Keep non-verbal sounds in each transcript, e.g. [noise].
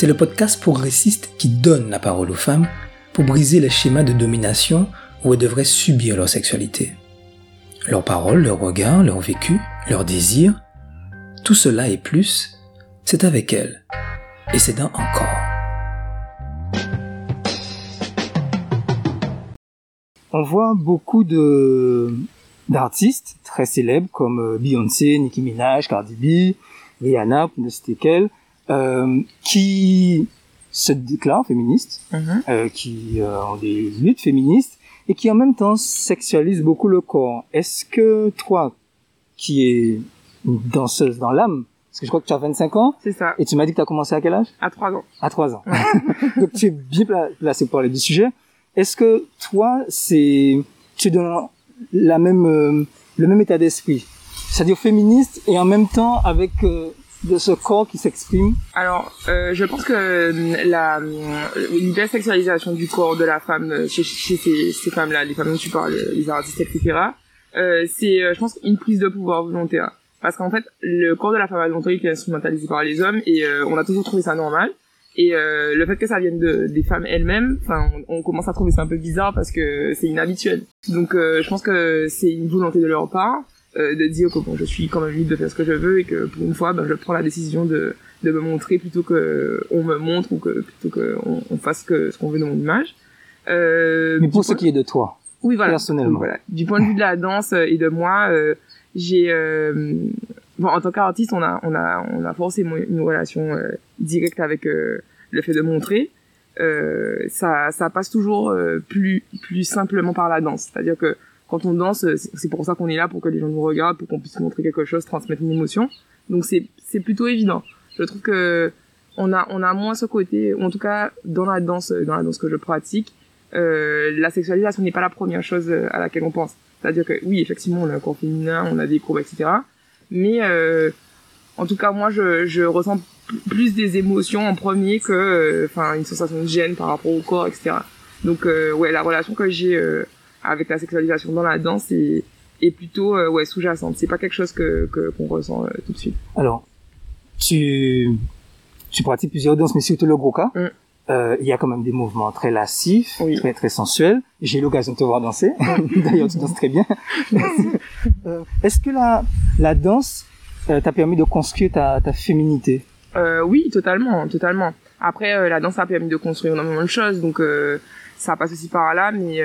C'est le podcast progressiste qui donne la parole aux femmes pour briser les schémas de domination où elles devraient subir leur sexualité. Leurs paroles, leurs regards, leur vécu, leurs désirs, tout cela et plus, c'est avec elles. Et c'est dans encore. On voit beaucoup de d'artistes très célèbres comme euh, Beyoncé, Nicki Minaj, Cardi B, Rihanna, pour ne citer qu'elle, euh, qui se déclarent féministes, Mhm. euh, qui euh, ont des luttes féministes et qui en même temps sexualisent beaucoup le corps. Est-ce que toi, qui es une danseuse dans l'âme, parce que je crois que tu as 25 ans, C'est ça, et tu m'as dit que tu as commencé à quel âge? À trois ans. À 3 ans. [laughs] Donc tu es bien pla- placé pour parler du sujet. Est-ce que toi, c'est tu es dans la même euh, le même état d'esprit, c'est-à-dire féministe et en même temps avec euh, de ce corps qui s'exprime Alors, euh, je pense que euh, la euh, l'hypersexualisation du corps de la femme euh, chez, chez ces, ces femmes-là, les femmes dont tu parles, euh, les artistes, etc., euh, c'est, euh, je pense, une prise de pouvoir volontaire. Parce qu'en fait, le corps de la femme a longtemps été instrumentalisé par les hommes et euh, on a toujours trouvé ça normal. Et euh, le fait que ça vienne de, des femmes elles-mêmes, enfin, on, on commence à trouver ça un peu bizarre parce que c'est inhabituel. Donc, euh, je pense que c'est une volonté de leur part euh, de dire que bon, je suis quand même libre de faire ce que je veux et que pour une fois, ben, je prends la décision de de me montrer plutôt que on me montre ou que plutôt que on, on fasse que ce qu'on veut de mon image. Euh, Mais pour ce point- qui est de toi, oui, voilà. personnellement. Voilà. Du point de vue de la danse euh, et de moi, euh, j'ai euh, bon, en tant qu'artiste, on a on a on a forcément une relation euh, directe avec euh, le fait de montrer. Euh, ça ça passe toujours euh, plus plus simplement par la danse. C'est-à-dire que quand on danse, euh, c'est pour ça qu'on est là pour que les gens nous regardent, pour qu'on puisse montrer quelque chose, transmettre une émotion. Donc c'est c'est plutôt évident. Je trouve que on a on a moins ce côté, ou en tout cas dans la danse dans la danse que je pratique, euh, la sexualisation n'est pas la première chose euh, à laquelle on pense. C'est-à-dire que oui, effectivement, on a un corps féminin, on a des courbes, etc. Mais euh, en tout cas, moi, je, je ressens plus des émotions en premier que, euh, enfin, une sensation de gêne par rapport au corps, etc. Donc, ouais, la relation que j'ai avec la sexualisation dans la danse est, est plutôt euh, ouais sous-jacente. C'est pas quelque chose que qu'on ressent euh, tout de suite. Alors, tu, tu pratiques plusieurs danses, mais surtout le goka. Mm. Euh, il y a quand même des mouvements très lascifs, Oui. très très sensuels. J'ai eu l'occasion de te voir danser. [laughs] D'ailleurs, tu danses très bien. [laughs] Est-ce que la, la danse t'a permis de construire ta, ta féminité? Oui, totalement, totalement. Après, la danse a permis de construire énormément de choses, donc ça passe aussi par là, mais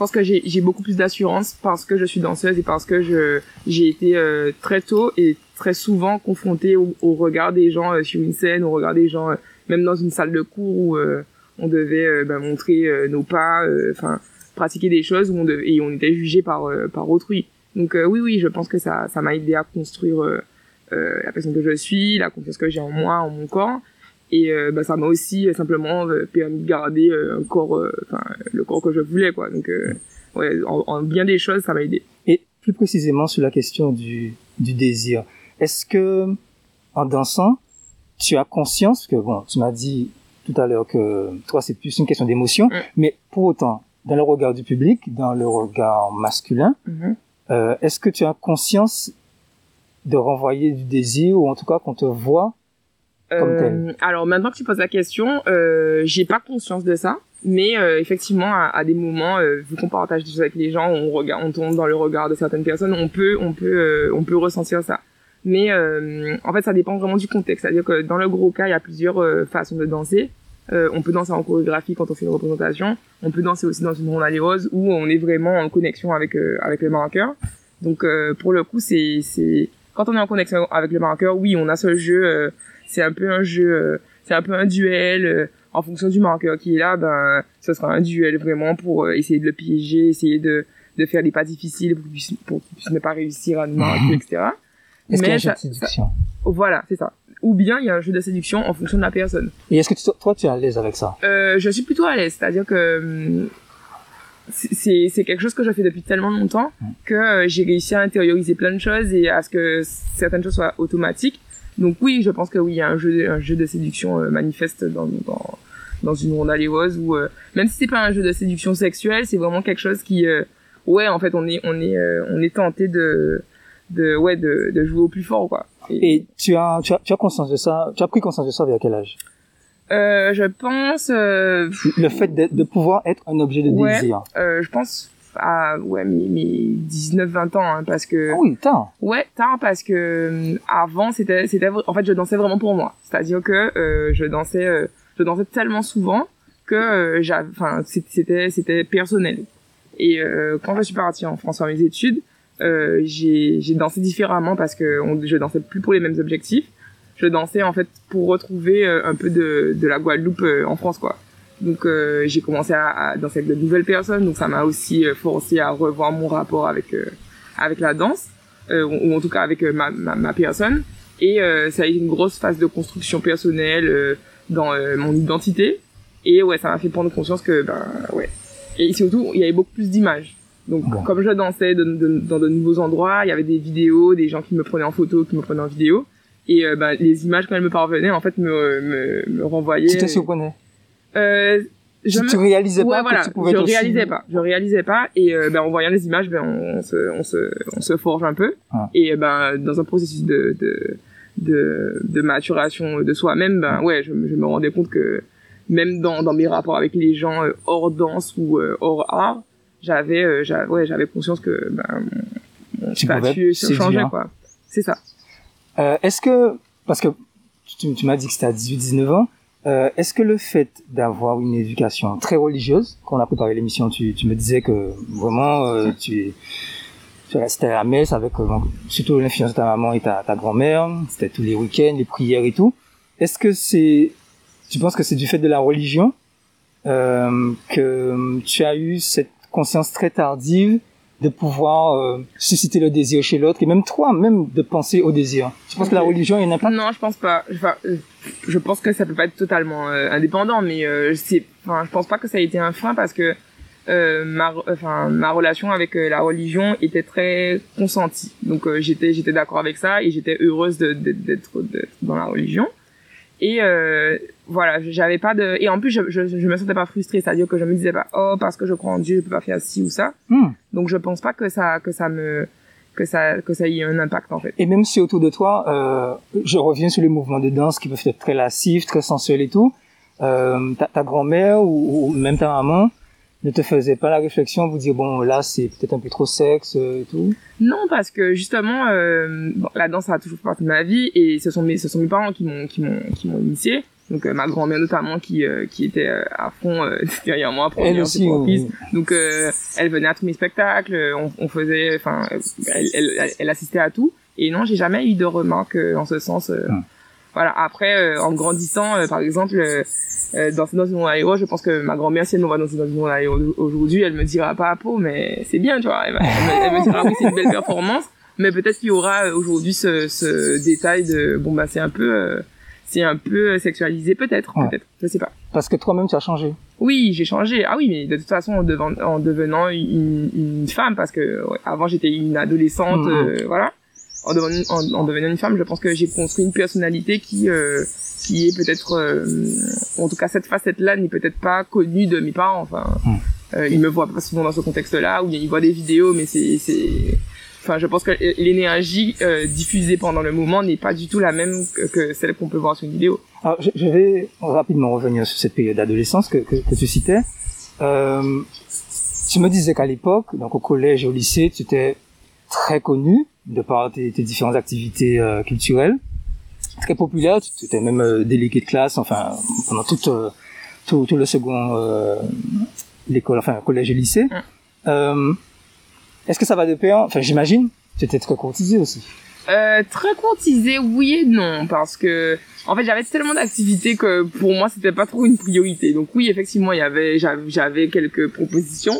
pense que j'ai beaucoup plus d'assurance parce que je suis danseuse et parce que je j'ai été euh, très tôt et très souvent confrontée au, regard des gens euh, sur une scène, au regard des gens, euh, même dans une salle de cours où on devait ben, montrer nos pas, enfin pratiquer des choses où et on était jugé par par autrui. Donc oui, oui, je pense que ça ça m'a aidé à construire la personne que je suis, la confiance que j'ai en moi, en mon corps. Et euh, bah, ça m'a aussi euh, simplement euh, permis de garder euh, un corps, enfin le corps que je voulais, quoi. Donc euh, ouais, en, en bien des choses, ça m'a aidé. Et plus précisément sur la question du, du désir. Est-ce que, en dansant, tu as conscience, que bon, tu m'as dit tout à l'heure que toi, c'est plus une question d'émotion, Mm. mais pour autant, dans le regard du public, dans le regard masculin, euh, est-ce que tu as conscience de renvoyer du désir, ou en tout cas qu'on te voit Comme Euh, alors maintenant que tu poses la question, euh, j'ai pas conscience de ça, mais euh, effectivement à, à des moments, euh, vu qu'on partage des choses avec les gens, on regarde, on tombe dans le regard de certaines personnes, on peut, on peut, euh, on peut ressentir ça. Mais euh, en fait, ça dépend vraiment du contexte. C'est-à-dire que dans le gros cas, il y a plusieurs euh, façons de danser. Euh, on peut danser en chorégraphie quand on fait une représentation. On peut danser aussi dans une ronde à où on est vraiment en connexion avec euh, avec le marqueur. Donc euh, pour le coup, c'est c'est quand on est en connexion avec le marqueur, oui, on a ce jeu. C'est un peu un jeu, euh, c'est un peu un duel. euh, en fonction du marqueur qui est là, ben ce sera un duel vraiment pour euh, essayer de le piéger, essayer de de faire des pas difficiles pour qu'il puisse, pour qu'il puisse ne pas réussir à nous marquer, etc. Est-ce qu'il y a un jeu de séduction? Voilà, c'est ça. Ou bien il y a un jeu de séduction en fonction de la personne. Et est-ce que tu- toi, tu es à l'aise avec ça? Euh, je suis plutôt à l'aise, c'est-à-dire que c'est- c'est quelque chose que je fais depuis tellement longtemps que euh, j'ai réussi à intérioriser plein de choses et à ce que certaines choses soient automatiques. Donc oui, je pense que oui, il y a un jeu, un jeu de séduction euh, manifeste dans, dans dans une ronde rose ou euh, même si c'est pas un jeu de séduction sexuelle, c'est vraiment quelque chose qui euh, ouais, en fait, on est on est on est tenté de de ouais de, de jouer au plus fort quoi. Et tu as, tu as, tu as conscience de ça Tu as pris conscience de ça vers quel âge? Je pense Le fait de, de pouvoir être un objet de Ouais. désir. je pense à ouais mes, mes 19 20 ans hein, parce que oui, tard. Ouais, tard parce que euh, avant c'était c'était en fait je dansais vraiment pour moi. C'est-à-dire que euh, je dansais euh, je dansais tellement souvent que euh, j'avais enfin c'était c'était personnel. Et euh, quand je suis partie en France faire mes études, euh, j'ai j'ai dansé différemment parce que on, je dansais plus pour les mêmes objectifs. Je dansais en fait pour retrouver euh, un peu de de la Guadeloupe euh, en France quoi. Donc euh, j'ai commencé à, à danser avec de nouvelles personnes, donc ça m'a aussi euh, forcé à revoir mon rapport avec euh, avec la danse euh, ou, ou en tout cas avec euh, ma, ma, ma personne. Et euh, ça a été une grosse phase de construction personnelle euh, dans euh, mon identité. Et ouais, ça m'a fait prendre conscience que, ben ouais. Et surtout, il y avait beaucoup plus d'images. Donc, Bon. comme je dansais de- de- dans de nouveaux endroits, il y avait des vidéos, des gens qui me prenaient en photo, qui me prenaient en vidéo. Et ben, les images, quand elles me parvenaient, en fait, me, me, me renvoyaient. Tu te surprenais. Euh, je Tu, réalisais ouais, pas voilà. que tu pouvais je réalisais pas. Je réalisais pas. Et euh, ben, en voyant les images, ben, on, on se, on se, on se forge un peu. Ah. Et ben, dans un processus de, de, de, de maturation de soi-même, ben, ouais, je, me- je me rendais compte que même dans, dans mes rapports avec les gens euh, hors danse ou euh, hors art, j'avais, j'avais, ouais, j'avais conscience que ben, mon, statut changeait, quoi. C'est ça. Euh, est-ce que, parce que tu, tu m'as dit que c'était à 18-19 ans, euh, est-ce que le fait d'avoir une éducation très religieuse, quand on a préparé l'émission, tu, tu me disais que vraiment euh, tu, tu restais à la messe avec euh, surtout l'influence de ta maman et ta, ta grand-mère, c'était tous les week-ends, les prières et tout. Est-ce que c'est, tu penses que c'est du fait de la religion euh, que tu as eu cette conscience très tardive de pouvoir euh, susciter le désir chez l'autre et même toi même de penser au désir. Je pense que la religion a pas. Non, je pense pas. Enfin, euh, je pense que ça peut pas être totalement euh, indépendant, mais euh, c'est, enfin, je pense pas que ça a été un frein parce que euh, ma, enfin, ma relation avec euh, la religion était très consentie. Donc euh, j'étais, j'étais d'accord avec ça et j'étais heureuse d'être dans la religion. Et euh, voilà, j'avais pas de, et en plus je, je, je me sentais pas frustrée, c'est-à-dire que je me disais pas, oh parce que je crois en Dieu, je peux pas faire ci ou ça. Hmm. Donc je pense pas que ça, que ça me, que ça, que ça ait un impact en fait. Et même si autour de toi, euh, je reviens sur les mouvements de danse qui peuvent être très lascifs, très sensuels et tout, euh, ta, ta grand-mère ou, ou même ta maman ne te faisait pas la réflexion vous dire bon là c'est peut-être un peu trop sexe euh, et tout? Non, parce que justement, euh, bon, la danse a toujours fait partie de ma vie et ce sont mes, ce sont mes parents qui m'ont, qui m'ont, qui m'ont initié. Donc euh, ma grand-mère notamment qui, euh, qui était euh, à fond euh, [laughs] derrière moi pour Elle aussi. euh, fils. Donc euh, elle venait à tous mes spectacles, on, on faisait, enfin, elle, elle, elle assistait à tout. Et non, j'ai jamais eu de remarques euh, en ce sens. euh, Hmm. Voilà. Après, euh, en grandissant, euh, par exemple, euh, danser dans une aéro, je pense que ma grand-mère, si elle me voit dans une aéro aujourd'hui, elle me dira pas à peau, mais c'est bien, tu vois. Elle, elle me, elle me dira oui, c'est une belle performance. Mais peut-être qu'il y aura aujourd'hui ce, ce détail de bon bah c'est un peu euh, c'est un peu sexualisé peut-être Ouais. peut-être je sais pas. Parce que toi-même tu as changé. Oui, j'ai changé. Ah oui, mais de toute façon, en, deven- en devenant une, une femme, parce que ouais, avant j'étais une adolescente, Mhm. euh, voilà. En devenant, en, en devenant une femme, je pense que j'ai construit une personnalité qui, euh, qui est peut-être, euh, en tout cas cette facette-là n'est peut-être pas connue de mes parents. Enfin, euh, ils me voient pas souvent dans ce contexte-là, ou bien ils voient des vidéos, mais c'est, enfin, je pense que l'énergie euh, diffusée pendant le moment n'est pas du tout la même que, que celle qu'on peut voir sur une vidéo. Alors, je, je vais rapidement revenir sur cette période d'adolescence que, que, que tu citais. Euh, tu me disais qu'à l'époque, donc au collège et au lycée, tu étais très connu de par tes, tes différentes activités euh, culturelles, très populaire. Tu étais même euh, délégué de classe, enfin pendant toute, euh, tout, tout le second euh, l'école, enfin collège et lycée. Est-ce que ça va de pair? Enfin, j'imagine. Tu étais très courtisé aussi. Euh, très courtisé, oui et non, parce que en fait j'avais tellement d'activités que pour moi c'était pas trop une priorité. Donc oui, effectivement, il y avait j'avais quelques propositions,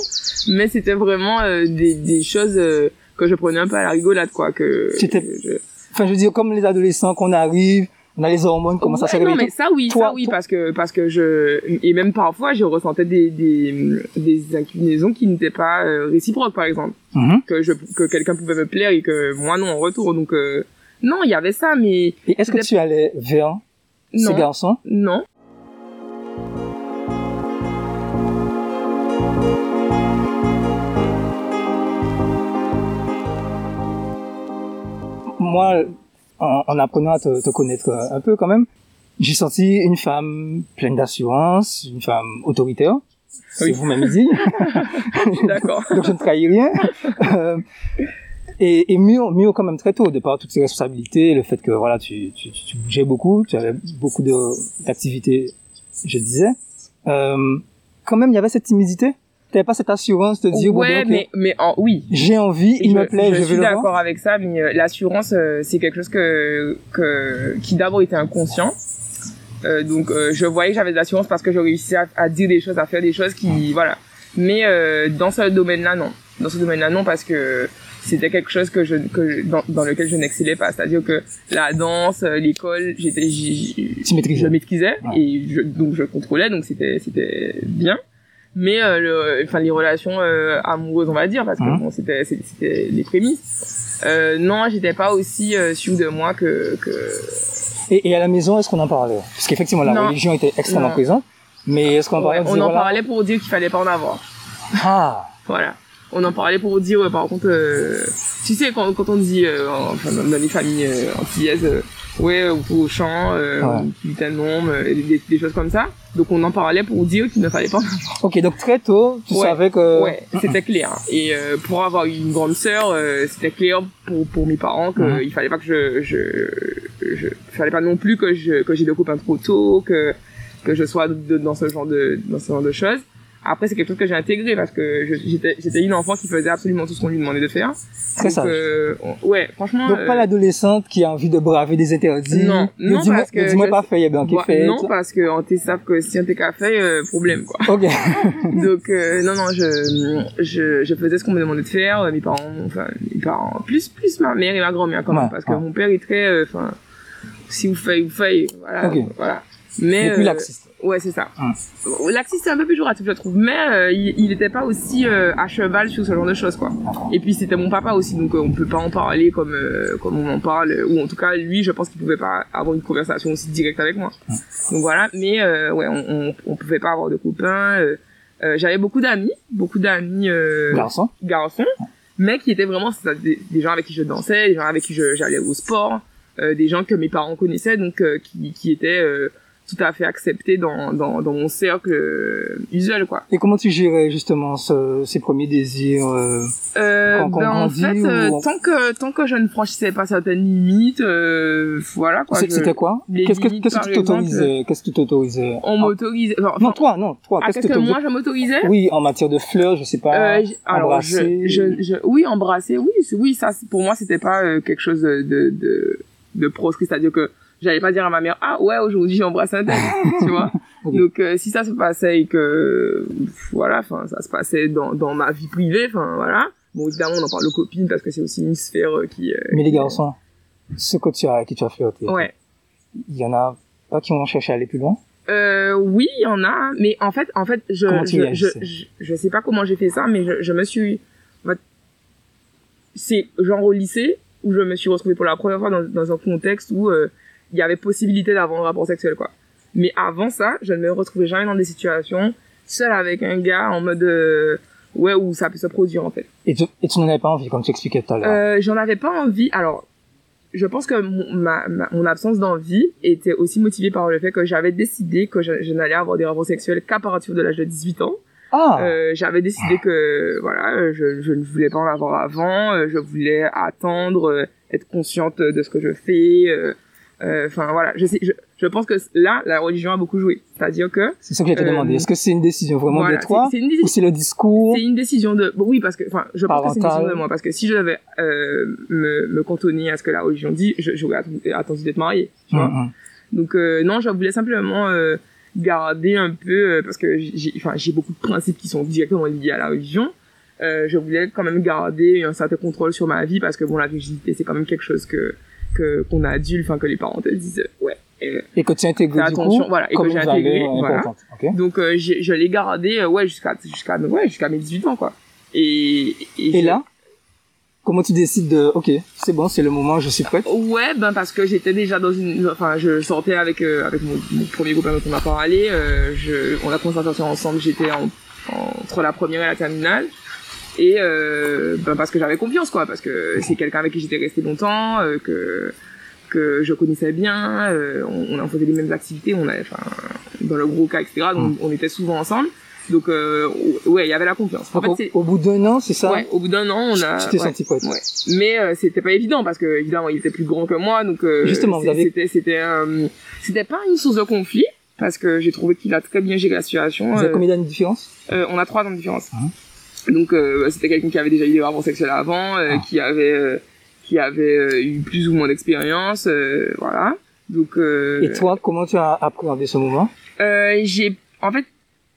mais c'était vraiment euh, des, des choses euh, que je prenais un peu à la rigolade, quoi. Que Enfin, je veux dire, comme les adolescents qu'on arrive, on a les hormones, comment ça Ouais, se non, réveille. mais ça oui, Toi- ça oui, toi- parce que parce que je et même parfois je ressentais des des des inclinaisons qui n'étaient pas euh, réciproques, par exemple. Mhm. que je que quelqu'un pouvait me plaire et que moi non en retour donc euh, non il y avait ça mais est-ce que tu allais vers ces non garçons? Non Moi, en, en apprenant à te, te connaître un peu quand même, j'ai senti une femme pleine d'assurance, une femme autoritaire. C'est Oui. vous m'avez dit. D'accord. Donc je ne trahis rien. Euh, et, et mieux, mieux quand même très tôt, de par toutes ces responsabilités, le fait que voilà, tu, tu, tu bougeais beaucoup, tu avais beaucoup de d'activités, je disais. Euh, quand même, il y avait cette timidité. T'avais pas cette assurance de dire ouais, ben, ok, mais, mais en, oui. j'ai envie, il je, me plaît, je, je vais suis le d'accord avec ça, mais euh, l'assurance, euh, c'est quelque chose que, que, qui d'abord était inconscient. Euh, donc, euh, je voyais que j'avais de l'assurance parce que je réussissais à, à dire des choses, à faire des choses qui, voilà. Mais euh, dans ce domaine-là, non. Dans ce domaine-là, non, parce que c'était quelque chose que je, que je- dans, dans lequel je n'excellais pas. C'est-à-dire que la danse, l'école, j'étais, je maîtrisais Ouais. et je, donc je contrôlais, donc c'était, c'était bien. Mais euh, le, enfin les relations euh, amoureuses, on va dire, parce que Mhm. bon, c'était, c'était les prémices. Euh, non, j'étais pas aussi euh, sûre de moi que, que Et, et à la maison, est-ce qu'on en parlait? Parce qu'effectivement, la Non. religion était extrêmement Non. présente. Mais est-ce qu'on en parlait on dire, en voilà, parlait pour dire qu'il fallait pas en avoir. Ah, Voilà. On en parlait pour dire, ouais, par contre, euh, tu sais, quand, quand on dit, euh, enfin, dans dans les familles euh, antillaises, euh, ouais, ou au champ, euh, Ouais. putain euh, des, des- des choses comme ça. Donc on en parlait pour dire qu'il ne fallait pas [laughs] ok, donc très tôt, tu Ouais. savais que... Ouais, c'était clair. Et euh, pour avoir une grande sœur, euh, c'était clair pour pour mes parents que Mhm. il fallait pas que je je je fallait pas non plus que je que j'ai des copains trop tôt, que que je sois de- dans ce genre de dans ce genre de choses. Après, c'est quelque chose que j'ai intégré parce que j'étais j'étais une enfant qui faisait absolument tout ce qu'on lui demandait de faire. Très Donc, euh, ouais, franchement. Donc pas euh, l'adolescente qui a envie de braver des interdits. Non, non, dis-moi- parce que Dis-moi pas fait, il y a bien qui moi- fait. non, parce que on savent que si on t'est qu'à fait, euh, problème quoi. Ok. [laughs] Donc euh, non non je, je je faisais ce qu'on me demandait de faire mes parents enfin mes parents plus plus ma mère et ma grand-mère quand même Ouais, parce que mon père est très euh, enfin si vous faites vous faites voilà Ok. voilà mais Et euh, laxiste. Ouais c'est ça. Laxiste c'est un peu péjoratif je trouve. Mais euh, il il était pas aussi euh, à cheval sur ce genre de choses quoi. Et puis c'était mon papa aussi donc euh, on peut pas en parler comme euh, comme on en parle. Ou en tout cas lui je pense qu'il pouvait pas avoir une conversation aussi directe avec moi. Donc voilà. Mais euh, ouais on, on on pouvait pas avoir de copains euh, euh, j'avais beaucoup d'amis beaucoup d'amis euh, Garçon. garçons mais qui étaient vraiment des, des gens avec qui je dansais des gens avec qui j'allais au sport euh, des gens que mes parents connaissaient donc euh, qui qui étaient euh, tout à fait acceptés dans dans dans mon cercle euh, usuel quoi Et comment tu gérais justement ce- ces premiers désirs euh, Euh, Quand- quand ben, en fait, euh, ou- tant que tant que je ne franchissais pas certaines limites, euh, voilà quoi. C'était quoi Qu'est-ce que qu'est-ce que tu t'autorisais Qu'est-ce que tu t'autorisais On Ah, m'autorisait. enfin, Non, toi, non, toi. Qu'est-ce que moi je m'autorisais Oui, en matière de fleurs, je sais pas. Euh, alors embrasser. je, je, je, oui, embrasser, oui, oui, ça, pour moi, c'était pas quelque chose de de de, de proscrit, c'est-à-dire que j'allais pas dire à ma mère, ah ouais, aujourd'hui j'ai embrassé un tel, tu vois. [laughs] Donc euh, si ça se passait et que voilà, enfin ça se passait dans dans ma vie privée, enfin voilà. Bon évidemment on en parle aux copines parce que c'est aussi une sphère euh, qui. euh, Mais les qui- garçons, ce que tu as, qui tu as flirté, Ouais. il y en a pas qui ont cherché à aller plus loin? Euh, oui, il y en a, mais en fait, en fait, je, je, je, je, je sais pas comment j'ai fait ça, mais je, je me suis, c'est genre au lycée où je me suis retrouvée pour la première fois dans, dans un contexte où euh, il y avait possibilité d'avoir un rapport sexuel, quoi. Mais avant ça, je ne me retrouvais jamais dans des situations seule avec un gars en mode, euh, ouais, où ça peut se produire, en fait. et tu, et tu n'en avais pas envie, comme tu expliquais tout à l'heure. Euh, j'en avais pas envie. Alors, je pense que mon, ma, ma- mon absence d'envie était aussi motivée par le fait que j'avais décidé que je, je n'allais avoir des rapports sexuels qu'à partir de l'âge de 18 ans. ah, Euh, j'avais décidé que voilà, je, je ne voulais pas en avoir avant. euh, je voulais attendre, euh, être consciente de ce que je fais. Euh, euh, Enfin voilà, je, sais, je, je pense que là, la religion a beaucoup joué. C'est-à-dire que c'est ça que te euh, demander. Est-ce que c'est une décision vraiment voilà, de toi c'est c'est une ou c'est le discours c'est une décision de bon, oui parce que enfin je pense que c'est une décision de moi parce que si je devais euh, me, me cantonner à ce que la religion dit je- j'aurais attendu, d'être mariée tu vois Hum, hum. donc euh, non je voulais simplement euh, garder un peu euh, parce que j'ai enfin j'ai beaucoup de principes qui sont directement liés à la religion euh, je voulais quand même garder un certain contrôle sur ma vie parce que bon la virginité c'est quand même quelque chose que que qu'on a adulte enfin que les parents te disent euh, ouais euh, Et que tu intègres Fais du coup, voilà, et que j'ai intégré, voilà. importante. Ok. donc euh, je l'ai gardé euh, ouais jusqu'à jusqu'à ouais jusqu'à mes 18 ans quoi et Et là, comment tu décides de, ok, c'est bon, c'est le moment, je suis prête. Ouais, ben parce que j'étais déjà dans une, enfin, je sortais avec euh, avec mon, mon premier copain dont on a parlé. Euh, je, on a commencé à sortir ensemble. J'étais en, entre la première et la terminale. Et euh, ben parce que j'avais confiance, quoi, parce que c'est quelqu'un avec qui j'étais resté longtemps, euh, que que je connaissais bien, euh, on, on faisait les mêmes activités, on avait, enfin, dans le gros cas, etc. Donc, on était souvent ensemble. Donc, ouais, il y avait la confiance. En Donc, fait, c'est, au, au bout d'un an, c'est ça ouais, au bout d'un an, on a. Tu t'es ouais. senti poète. Ouais. Mais c'était pas évident parce que évidemment il était plus grand que moi donc Justement, vous avez- c'était c'était c'était pas une source de conflit parce que j'ai trouvé qu'il a très bien géré la situation. Vous avez combien d'années de différence? euh, on a trois ans de différence. Mhm. Donc euh, c'était quelqu'un qui avait déjà eu des rapports sexuels avant, euh, Ah. qui avait euh, qui avait euh, eu plus ou moins d'expérience, euh, voilà. Donc euh, Et toi, comment tu as appréhendé ce moment euh, j'ai en fait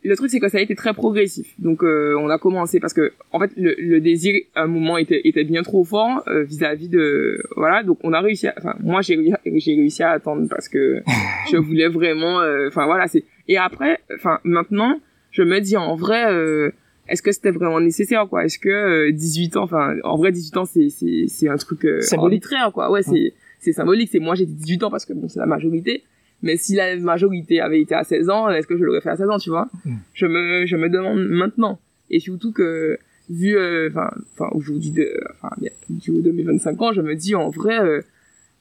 le truc c'est que ça a été très progressif donc euh, on a commencé parce que en fait le, le désir à un moment était était bien trop fort euh, vis-à-vis de voilà donc on a réussi à, enfin moi j'ai j'ai réussi à attendre parce que [laughs] je voulais vraiment euh, enfin voilà c'est et après enfin maintenant je me dis en vrai euh, est-ce que c'était vraiment nécessaire quoi? Est-ce que euh, 18 ans enfin en vrai 18 ans c'est c'est c'est un truc euh, Symbolique. arbitraire quoi ouais c'est c'est symbolique c'est moi j'ai dit 18 ans parce que bon c'est la majorité mais si la majorité avait été à 16 ans, est-ce que je l'aurais fait à 16 ans, tu vois? Mm. Je me je me demande maintenant. Et surtout que vu euh, enfin enfin aujourd'hui de enfin du haut de mes 25 ans, je me dis en vrai euh,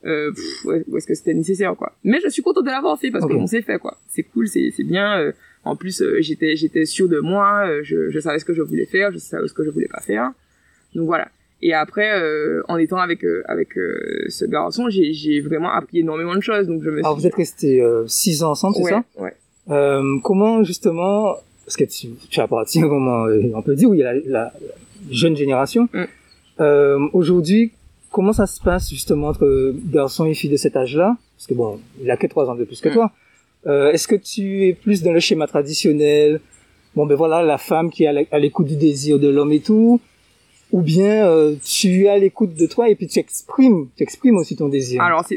euh, pff, où est-ce que c'était nécessaire quoi? Mais je suis contente de l'avoir fait parce Ok. qu'on s'est fait quoi. C'est cool, c'est c'est bien euh, en plus euh, j'étais j'étais sûr de moi, euh, je je savais ce que je voulais faire, je savais ce que je voulais pas faire. Donc voilà. Et après, euh, en étant avec euh, avec euh, ce garçon, j'ai vraiment appris énormément de choses. Donc je me suis Alors, vous êtes restés six ans ensemble, c'est ouais, ça ouais. Comment justement, parce que tu, tu appartiens vraiment, euh, on peut dire, oui, à la, la jeune génération. Mm. Aujourd'hui, comment ça se passe justement entre garçons et filles de cet âge-là? Parce que bon, il a que trois ans de plus que Mm. toi. Euh, Est-ce que tu es plus dans le schéma traditionnel? Bon ben voilà, la femme qui est à l'écoute du désir de l'homme et tout, ou bien euh, tu es à l'écoute de toi et puis tu exprimes, tu exprimes aussi ton désir. Alors c'est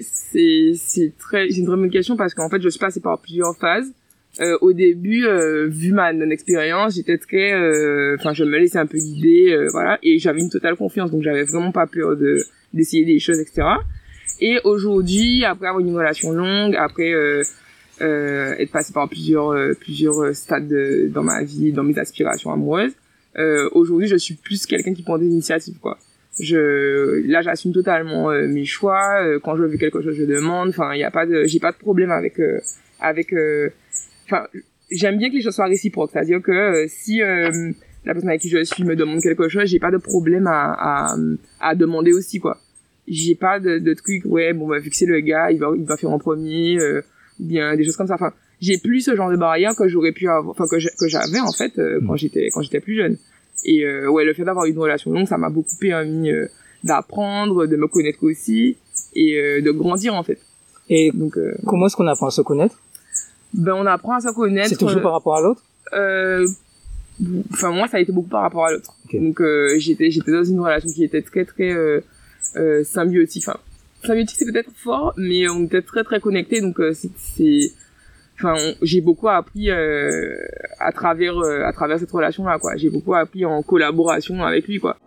très c'est une très bonne question parce qu'en fait je suis passée par plusieurs phases. Euh, au début, euh, vu ma non-expérience, j'étais très, euh, enfin, je me laissais un peu guider, euh, voilà, et j'avais une totale confiance, donc j'avais vraiment pas peur de d'essayer des choses, etc. Et aujourd'hui, après avoir une relation longue, après euh, euh, être passé par plusieurs euh, plusieurs euh, stades de- dans ma vie, dans mes aspirations amoureuses, euh, aujourd'hui, je suis plus quelqu'un qui prend des initiatives, quoi. Je là j'assume totalement euh, mes choix. Euh, quand je veux quelque chose je demande. Enfin il y a pas de j'ai pas de problème avec avec enfin j'aime bien que les choses soient réciproques. C'est à dire que si la personne avec qui je suis me demande quelque chose j'ai pas de problème à, à à demander aussi quoi. J'ai pas de, de truc ouais bon bah vu que c'est le gars il va il va faire en premier euh, ou bien des choses comme ça enfin j'ai plus ce genre de barrière que j'aurais pu avoir enfin que j'avais en fait euh, quand j'étais quand j'étais plus jeune et euh, ouais, le fait d'avoir une relation longue, ça m'a beaucoup permis euh, d'apprendre, de me connaître aussi et de grandir en fait. Et Donc, comment est-ce qu'on apprend à se connaître? Ben on apprend à se connaître. C'est toujours par rapport à l'autre? Euh, Enfin moi, ça a été beaucoup par rapport à l'autre. Donc j'étais j'étais dans une relation qui était très très symbiotique. Enfin, symbiotique c'est peut-être fort, mais on était très très connectés. Donc euh, c'est enfin j'ai beaucoup appris euh, à travers euh, à travers cette relation là quoi j'ai beaucoup appris en collaboration avec lui quoi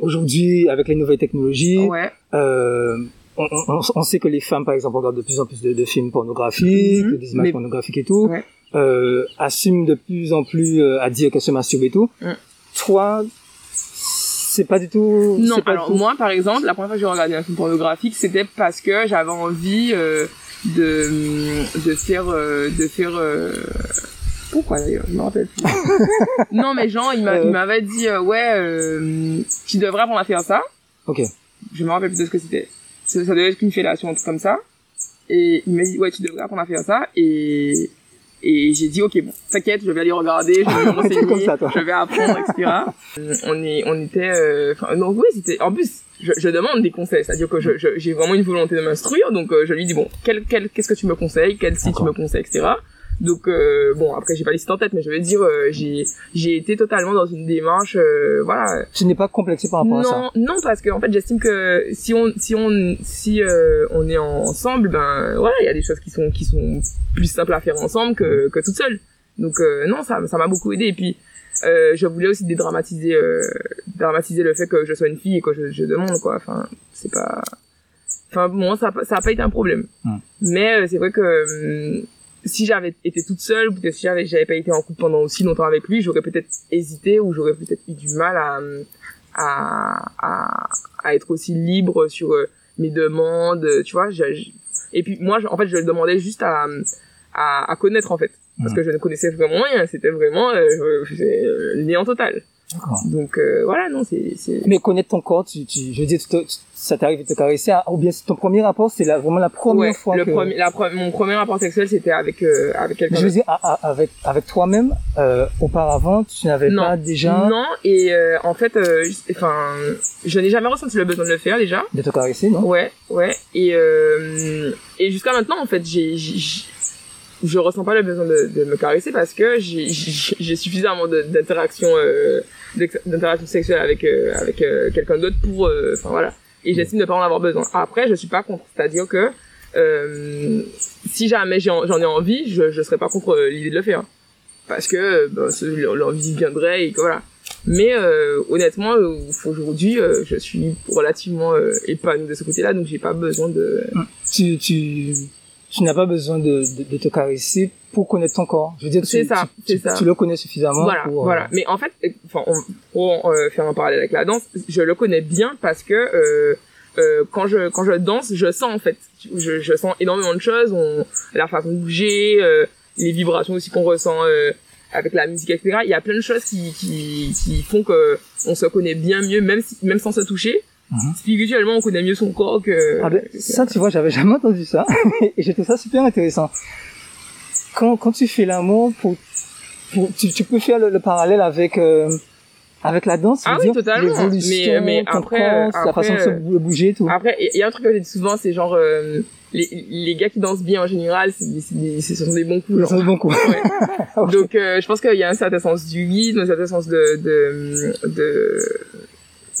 Aujourd'hui, avec les nouvelles technologies, ouais euh, on, on, on sait que les femmes, par exemple, regardent de plus en plus de, de films pornographiques, Mhm. des images Mais- pornographiques et tout, Ouais. euh, assument de plus en plus euh, à dire qu'elles se masturbent et tout. Mm. Toi, c'est pas du tout... non pas alors tout- moi par exemple la première fois que j'ai regardé un film pornographique c'était parce que j'avais envie euh, de de faire euh, de faire euh, pourquoi d'ailleurs je me rappelle plus [laughs] non mais genre il Euh. m'avait dit ouais euh, tu devrais apprendre à faire ça Ok. je me rappelle plus de ce que c'était. Ça, ça devait être une fellation, un truc comme ça. Et il m'a dit, ouais, tu devrais apprendre à faire ça. Et, et j'ai dit, ok, bon, t'inquiète, je vais aller regarder, je vais [laughs] me T'es renseigner, comme ça, toi. je vais apprendre, etc. Euh, [laughs] on est, on était, euh, enfin, non, oui, c'était, en plus, je, je demande des conseils, c'est-à-dire que je, je- j'ai vraiment une volonté de m'instruire, donc euh, je lui dis, bon, quel, quel, qu'est-ce que tu me conseilles, quel site tu me conseilles, etc. Donc, euh, bon, après, j'ai pas les sites en tête, mais je veux dire, euh, j'ai, j'ai été totalement dans une démarche, euh, voilà, Tu n'es pas complexé par rapport à ça. non, non, parce que en fait, j'estime que si on, si on, si euh, on est ensemble, ben voilà, il y a des choses qui sont, qui sont plus simples à faire ensemble que, que toute seule. Donc euh, non, ça, ça m'a beaucoup aidé. Et puis, euh, je voulais aussi dédramatiser, euh, dramatiser le fait que je sois une fille et que je, je demande quoi. Enfin, c'est pas, enfin bon, ça, ça a pas été un problème. Hmm. Mais euh, c'est vrai que hum, si j'avais été toute seule, peut-être si j'avais, j'avais pas été en couple pendant aussi longtemps avec lui, j'aurais peut-être hésité ou j'aurais peut-être eu du mal à, à, à, à être aussi libre sur euh, mes demandes, tu vois. et puis moi, en fait, je le demandais juste à, à, à connaître en fait, parce que je ne connaissais vraiment rien. C'était vraiment euh, euh, néant total. Donc euh, voilà, non, c'est. Mais connaître ton corps, tu, tu, je veux dire, ça t'arrive de te caresser, ah, ou bien ton premier rapport, c'est vraiment la première fois le que. Premier, la, mon premier rapport sexuel, c'était avec euh, avec quelqu'un. Je veux dire, avec avec toi-même, euh, auparavant, tu n'avais pas déjà. Non, et euh, en fait, euh, enfin, je n'ai jamais ressenti le besoin de le faire déjà. De te caresser, non? Ouais, ouais, et et jusqu'à maintenant, en fait, j'ai je ressens pas le besoin de, de me caresser parce que j'ai suffisamment d'interaction euh, d'interaction sexuelle avec euh, avec euh, quelqu'un d'autre pour euh, enfin voilà. Et j'estime ne pas en avoir besoin. Après je suis pas contre. C'est-à-dire que si jamais j'en ai envie je je serais pas contre l'idée de le faire. Parce que ben, l'envie viendrait et que voilà. Mais honnêtement aujourd'hui je suis relativement épanouie de ce côté-là donc j'ai pas besoin de tu tu tu n'as pas besoin de, de, de, te caresser pour connaître ton corps. Je veux dire, tu, ça, tu, ça. tu, le connais suffisamment. Voilà, pour, voilà. Mais en fait, enfin, pour euh, faire un parallèle avec la danse, je le connais bien parce que euh, euh, quand je quand je danse, je sens en fait, je, je sens énormément de choses, on, la façon de bouger, euh, les vibrations aussi qu'on ressent euh, avec la musique, etc. Il y a plein de choses qui qui, qui font que on se connaît bien mieux, même si, même sans se toucher. Mhm. Spirituellement, on connaît mieux son corps que... Ah ben, ça, tu vois, j'avais jamais entendu ça. [laughs] et j'ai trouvé ça super intéressant. Quand, quand tu fais l'amour, pour, pour, tu, tu peux faire le, parallèle avec... Euh, avec la danse, ah oui, totalement. Mais, mais après, la façon de se euh, bouger, tout. Après, il y a un truc que je dis souvent, c'est genre euh, les, les gars qui dansent bien en général, c'est ce sont des bons coups. Ce sont des bons coups. [laughs] Ouais. Donc, je pense qu'il y a un certain sens du rythme, un certain sens de de, de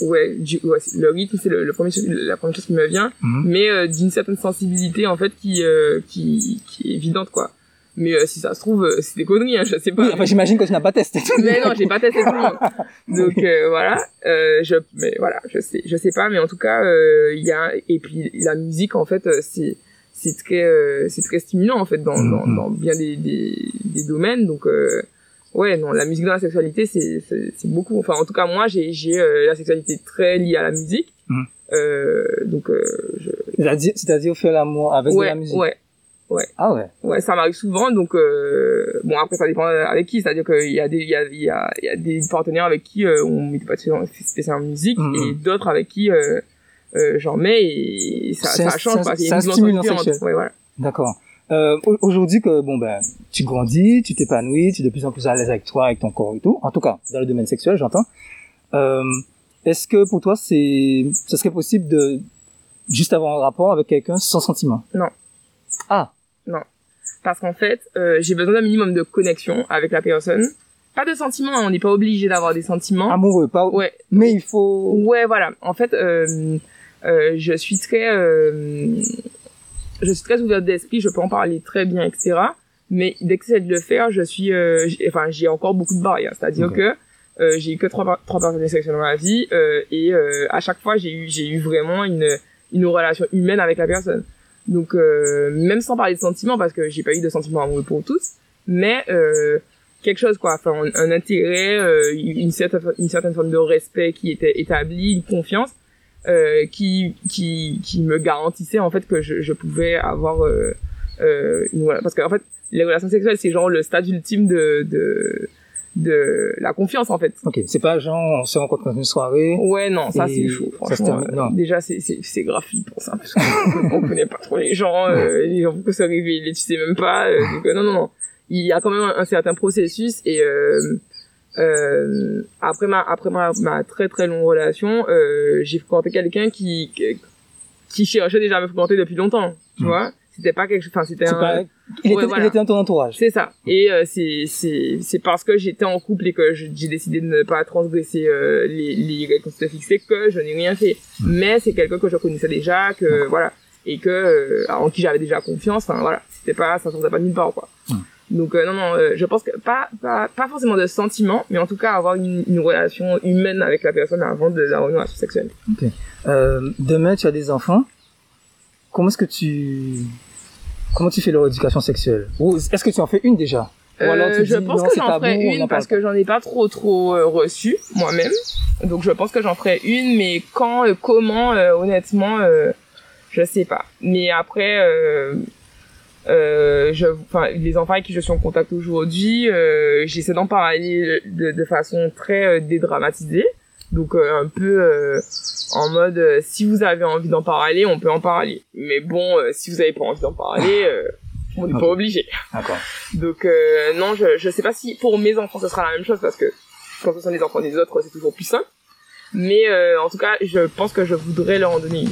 ouais, du, ouais le rythme c'est le, le, premier la première chose qui me vient. Mhm. mais euh, d'une certaine sensibilité en fait qui euh, qui qui est évidente quoi. Mais euh, si ça se trouve c'est des conneries hein, je sais pas. Enfin j'imagine que tu n'as pas testé. [laughs] Mais non j'ai pas testé tout le monde. [laughs] Donc voilà. Je mais voilà je sais je sais pas mais en tout cas il y a et puis la musique en fait c'est c'est très c'est très stimulant en fait dans, mhm. dans, dans bien des, des, des domaines. Donc ouais non la musique dans la sexualité c'est c'est beaucoup. Enfin en tout cas moi j'ai j'ai euh, la sexualité très liée à la musique. Mmh. euh, donc euh, je... c'est-à-dire c'est-à-dire faire l'amour avec de la musique. ouais ouais. Ah ouais. Ouais ça m'arrive souvent donc euh, bon après ça dépend avec qui. C'est-à-dire qu'il y a des il y a il y a, il y a des partenaires avec qui euh, on met pas spécialement musique mmh, et d'autres avec qui euh, j'en mets et ça ça change c'est une stimulation ouais voilà. D'accord euh, Aujourd'hui que bon ben tu grandis, tu t'épanouis, tu es de plus en plus à l'aise avec toi, avec ton corps et tout. En tout cas dans le domaine sexuel, j'entends. Euh, Est-ce que pour toi c'est, ce serait possible de juste avoir un rapport avec quelqu'un sans sentiment? Non. Ah. Non. Parce qu'en fait, euh, j'ai besoin d'un minimum de connexion avec la personne. Pas de sentiments, hein, on n'est pas obligé d'avoir des sentiments. Amoureux, pas. Ouais. Mais il faut. Ouais, voilà. En fait, euh, euh, je suis très euh, je suis très ouverte d'esprit, je peux en parler très bien, etc. Mais dès que c'est de le faire, je suis, euh, enfin, j'ai encore beaucoup de barrières. C'est-à-dire que euh, j'ai eu que trois, trois personnes sexuelles dans ma vie euh, et euh, à chaque fois, j'ai eu, j'ai eu vraiment une, une relation humaine avec la personne. Donc, euh, même sans parler de sentiments, parce que j'ai pas eu de sentiments amoureux pour tous, mais quelque chose, quoi. Enfin, un, un intérêt, une certaine, une certaine forme de respect qui était établi, une confiance euh, qui qui qui me garantissait en fait que je, je pouvais avoir euh, euh, une parce qu'en fait les relations sexuelles c'est genre le stade ultime de de de la confiance en fait. Ok, c'est pas genre on se rencontre dans une soirée. Ouais non, ça c'est chaud franchement. Euh, déjà c'est c'est c'est grave pour ça parce qu'on connaît pas trop les gens, euh, les gens que se révéler, tu sais même pas. Euh, donc non non non, il y a quand même un, un certain processus et euh, après ma après ma, ma très très longue relation, euh, j'ai fréquenté quelqu'un qui, qui cherchait déjà à me fréquenter depuis longtemps, tu hmm. vois. C'était pas quelque chose, enfin c'était un. il, était, il était dans ton entourage. C'est ça. Et euh, c'est c'est c'est parce que j'étais en couple et que j'ai décidé de ne pas transgresser euh, les les règles qu'on s'était fixées que je n'ai rien fait. Hmm. Mais c'est quelqu'un que je connaissais déjà, que voilà, et que euh, en qui j'avais déjà confiance. Enfin voilà, c'était pas ça sortait pas de nulle part quoi. Hmm. Donc euh, non non, euh, je pense que pas, pas pas forcément de sentiments, mais en tout cas avoir une, une relation humaine avec la personne avant de la relation sexuelle. Ok. Euh, demain tu as des enfants. Comment est-ce que tu comment tu fais leur éducation sexuelle? Ou est-ce que tu en fais une déjà? Ou alors tu Euh, je dis, pense non, que j'en ferai une parce que j'en ai pas trop trop reçu moi-même. Donc je pense que j'en ferai une, mais quand, comment, honnêtement, je sais pas. Mais après, euh, je, enfin, les enfants avec qui je suis en contact aujourd'hui, euh, j'essaie d'en parler de, de façon très euh, dédramatisée. Donc euh, un peu euh, en mode, euh, si vous avez envie d'en parler, on peut en parler. Mais bon, euh, si vous avez pas envie d'en parler, euh, on n'est pas obligé. D'accord. Donc euh, non, je je sais pas si pour mes enfants ce sera la même chose parce que quand ce sont les enfants des autres, c'est toujours plus simple. Mais euh, en tout cas, je pense que je voudrais leur en donner une.